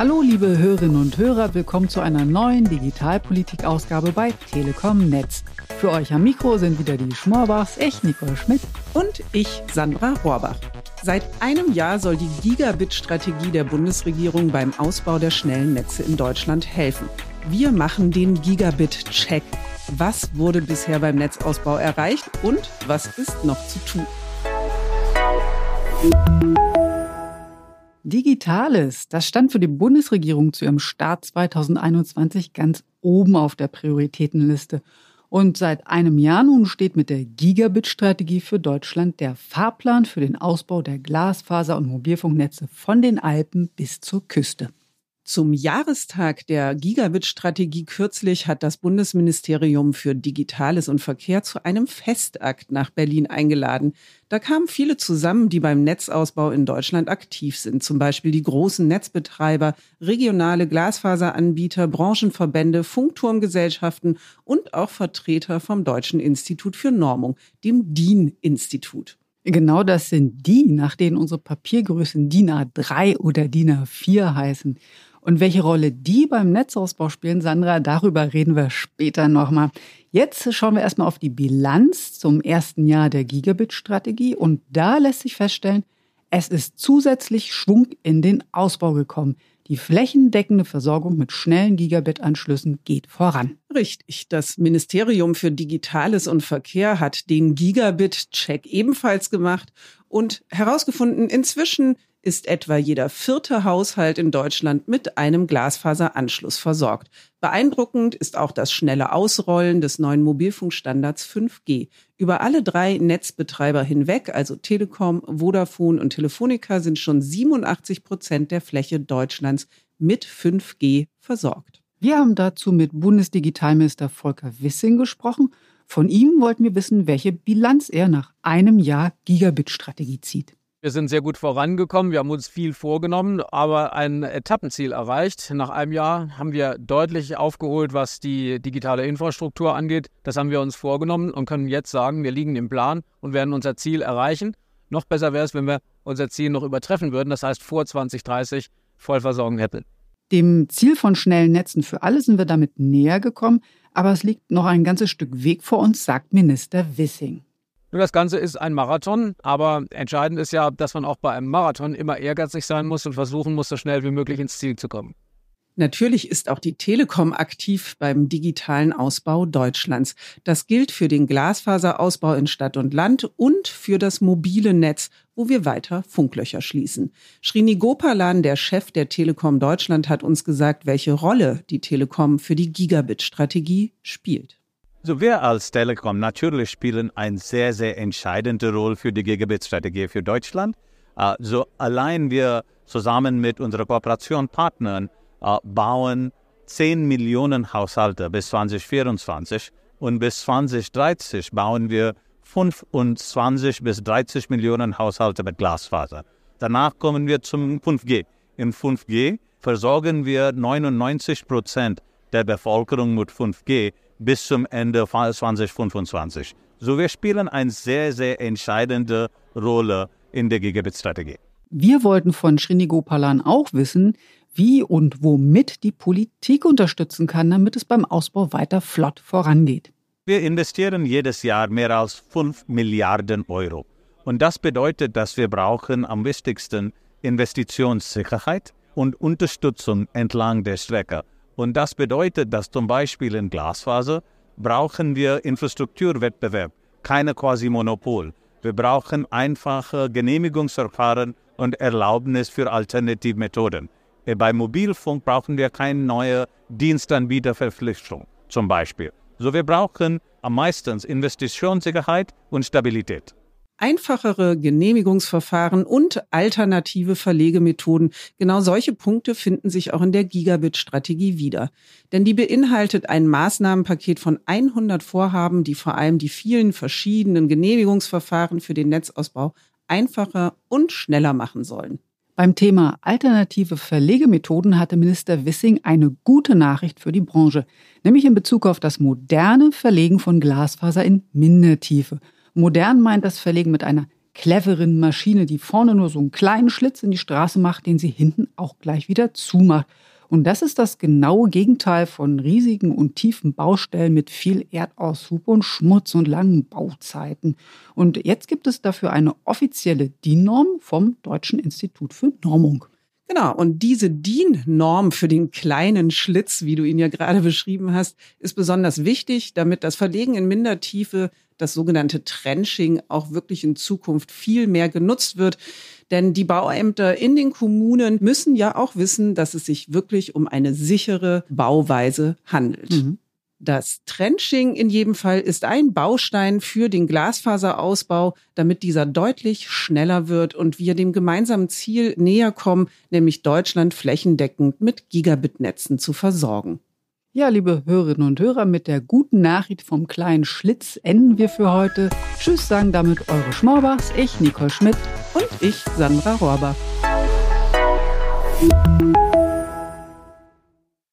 Hallo liebe Hörerinnen und Hörer, willkommen zu einer neuen Digitalpolitik-Ausgabe bei Telekom Netz. Für euch am Mikro sind wieder die Schmorbachs, ich Nicole Schmidt und ich Sandra Rohrbach. Seit einem Jahr soll die Gigabit-Strategie der Bundesregierung beim Ausbau der schnellen Netze in Deutschland helfen. Wir machen den Gigabit-Check. Was wurde bisher beim Netzausbau erreicht und was ist noch zu tun? Digitales, das stand für die Bundesregierung zu ihrem Start 2021 ganz oben auf der Prioritätenliste. Und seit einem Jahr nun steht mit der Gigabit-Strategie für Deutschland der Fahrplan für den Ausbau der Glasfaser- und Mobilfunknetze von den Alpen bis zur Küste. Zum Jahrestag der Gigabit-Strategie kürzlich hat das Bundesministerium für Digitales und Verkehr zu einem Festakt nach Berlin eingeladen. Da kamen viele zusammen, die beim Netzausbau in Deutschland aktiv sind, zum Beispiel die großen Netzbetreiber, regionale Glasfaseranbieter, Branchenverbände, Funkturmgesellschaften und auch Vertreter vom Deutschen Institut für Normung, dem DIN-Institut. Genau das sind die, nach denen unsere Papiergrößen DIN A3 oder DIN A4 heißen. Und welche Rolle die beim Netzausbau spielen, Sandra, darüber reden wir später nochmal. Jetzt schauen wir erstmal auf die Bilanz zum ersten Jahr der Gigabit-Strategie und da lässt sich feststellen, es ist zusätzlich Schwung in den Ausbau gekommen. Die flächendeckende Versorgung mit schnellen Gigabit-Anschlüssen geht voran. Richtig. Das Ministerium für Digitales und Verkehr hat den Gigabit-Check ebenfalls gemacht und herausgefunden, inzwischen ist etwa jeder vierte Haushalt in Deutschland mit einem Glasfaseranschluss versorgt. Beeindruckend ist auch das schnelle Ausrollen des neuen Mobilfunkstandards 5G. Über alle drei Netzbetreiber hinweg, also Telekom, Vodafone und Telefonica, sind schon 87 Prozent der Fläche Deutschlands mit 5G versorgt. Wir haben dazu mit Bundesdigitalminister Volker Wissing gesprochen. Von ihm wollten wir wissen, welche Bilanz er nach einem Jahr Gigabit-Strategie zieht. Wir sind sehr gut vorangekommen, wir haben uns viel vorgenommen, aber ein Etappenziel erreicht. Nach einem Jahr haben wir deutlich aufgeholt, was die digitale Infrastruktur angeht. Das haben wir uns vorgenommen und können jetzt sagen, wir liegen im Plan und werden unser Ziel erreichen. Noch besser wäre es, wenn wir unser Ziel noch übertreffen würden, das heißt vor 2030 Vollversorgung hätten. Dem Ziel von schnellen Netzen für alle sind wir damit näher gekommen, aber es liegt noch ein ganzes Stück Weg vor uns, sagt Minister Wissing. Nur das Ganze ist ein Marathon, aber entscheidend ist ja, dass man auch bei einem Marathon immer ehrgeizig sein muss und versuchen muss, so schnell wie möglich ins Ziel zu kommen. Natürlich ist auch die Telekom aktiv beim digitalen Ausbau Deutschlands. Das gilt für den Glasfaserausbau in Stadt und Land und für das mobile Netz, wo wir weiter Funklöcher schließen. Srini Gopalan, der Chef der Telekom Deutschland, hat uns gesagt, welche Rolle die Telekom für die Gigabit-Strategie spielt. Also wir als Telekom natürlich spielen eine sehr, sehr entscheidende Rolle für die Gigabit-Strategie für Deutschland. Also allein wir zusammen mit unseren Kooperationspartnern äh, bauen 10 Millionen Haushalte bis 2024 und bis 2030 bauen wir 25 bis 30 Millionen Haushalte mit Glasfaser. Danach kommen wir zum 5G. In 5G versorgen wir 99 Prozent der Bevölkerung mit 5G bis zum Ende 2025. So wir spielen eine sehr, sehr entscheidende Rolle in der Gigabit-Strategie. Wir wollten von Srinigopalan auch wissen, wie und womit die Politik unterstützen kann, damit es beim Ausbau weiter flott vorangeht. Wir investieren jedes Jahr mehr als 5 Milliarden Euro. Und das bedeutet, dass wir brauchen am wichtigsten Investitionssicherheit und Unterstützung entlang der Strecke. Und das bedeutet, dass zum Beispiel in Glasfaser brauchen wir Infrastrukturwettbewerb, keine quasi Monopol. Wir brauchen einfache Genehmigungsverfahren und Erlaubnis für Alternativmethoden. Äh, bei Mobilfunk brauchen wir keine neue Dienstanbieterverpflichtung zum Beispiel. So wir brauchen am meisten Investitionssicherheit und Stabilität einfachere Genehmigungsverfahren und alternative Verlegemethoden. Genau solche Punkte finden sich auch in der Gigabit-Strategie wieder. Denn die beinhaltet ein Maßnahmenpaket von 100 Vorhaben, die vor allem die vielen verschiedenen Genehmigungsverfahren für den Netzausbau einfacher und schneller machen sollen. Beim Thema alternative Verlegemethoden hatte Minister Wissing eine gute Nachricht für die Branche, nämlich in Bezug auf das moderne Verlegen von Glasfaser in Mindertiefe – Modern meint das Verlegen mit einer cleveren Maschine, die vorne nur so einen kleinen Schlitz in die Straße macht, den sie hinten auch gleich wieder zumacht. Und das ist das genaue Gegenteil von riesigen und tiefen Baustellen mit viel Erdaushub und Schmutz und langen Bauzeiten. Und jetzt gibt es dafür eine offizielle DIN-Norm vom Deutschen Institut für Normung. Genau, und diese DIN-Norm für den kleinen Schlitz, wie du ihn ja gerade beschrieben hast, ist besonders wichtig, damit das Verlegen in Mindertiefe, das sogenannte Trenching, auch wirklich in Zukunft viel mehr genutzt wird. Denn die Bauämter in den Kommunen müssen ja auch wissen, dass es sich wirklich um eine sichere Bauweise handelt. Mhm. Das Trenching in jedem Fall ist ein Baustein für den Glasfaserausbau, damit dieser deutlich schneller wird und wir dem gemeinsamen Ziel näher kommen, nämlich Deutschland flächendeckend mit Gigabit-Netzen zu versorgen. Ja, liebe Hörerinnen und Hörer, mit der guten Nachricht vom kleinen Schlitz enden wir für heute. Tschüss sagen damit eure Schmorbachs, ich Nicole Schmidt und ich Sandra Rohrbach.